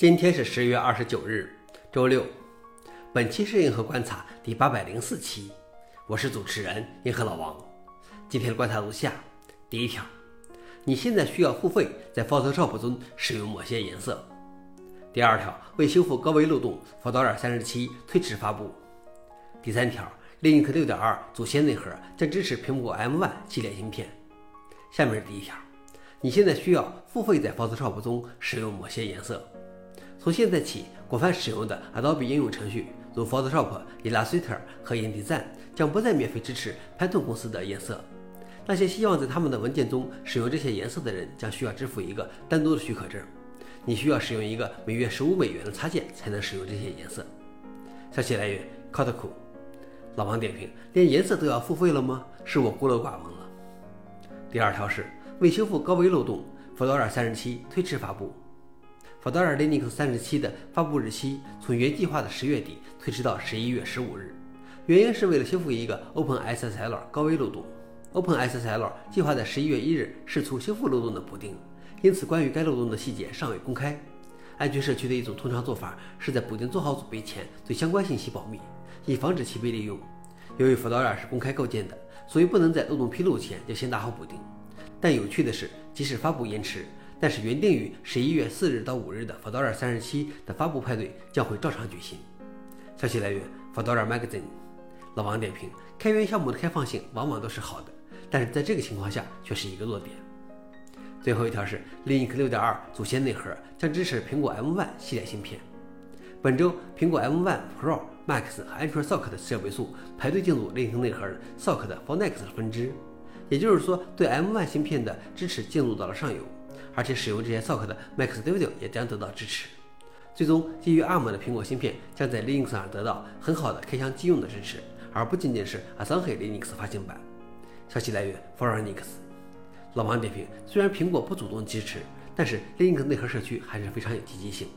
今天是十月二十九日，周六。本期是银河观察第八百零四期，我是主持人银河老王。今天的观察如下：第一条，你现在需要付费在 Photoshop 中使用某些颜色。第二条，为修复高维漏洞，Fedora 三十七推迟发布。第三条，Linux 六点二主线内核将支持苹果 M1 系列芯片。下面是第一条，你现在需要付费在 Photoshop 中使用某些颜色。从现在起，广泛使用的 Adobe 应用程序，如 Photoshop、Illustrator 和 InDesign，将不再免费支持 Pantone 公司的颜色。那些希望在他们的文件中使用这些颜色的人，将需要支付一个单独的许可证。你需要使用一个每月十五美元的插件才能使用这些颜色。消息来源：Cotaku 老王点评：连颜色都要付费了吗？是我孤陋寡闻了。第二条是为修复高维漏洞，Fedora 三十七推迟发布。Fedora Linux 三十七的发布日期从原计划的十月底推迟到十一月十五日，原因是为了修复一个 OpenSSL 高危漏洞。OpenSSL 计划在十一月一日试出修复漏洞的补丁，因此关于该漏洞的细节尚未公开。安全社区的一种通常做法是在补丁做好准备前对相关信息保密，以防止其被利用。由于 Fedora 是公开构建的，所以不能在漏洞披露前就先打好补丁。但有趣的是，即使发布延迟，但是原定于十一月四日到五日的 Fedora 三十七的发布派对将会照常举行。消息来源：Fedora Magazine。老王点评：开源项目的开放性往往都是好的，但是在这个情况下却是一个弱点。最后一条是 Linux 六点二主线内核将支持苹果 M1 系列芯片。本周，苹果 M1 Pro、Max 和 Ultra SoC 的设备数排队进入 Linux 内核 SoC 的 Phonex 分支，也就是说，对 M1 芯片的支持进入到了上游。而且使用这些 sock 的 Max Studio 也将得到支持。最终，基于 ARM 的苹果芯片将在 Linux 上得到很好的开箱即用的支持，而不仅仅是 Asanhi Linux 发行版。消息来源 f o r e Linux。老王点评：虽然苹果不主动支持，但是 Linux 内核社区还是非常有积极性。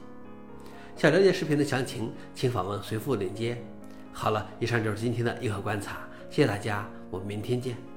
想了解视频的详情，请访问随附链接。好了，以上就是今天的硬核观察，谢谢大家，我们明天见。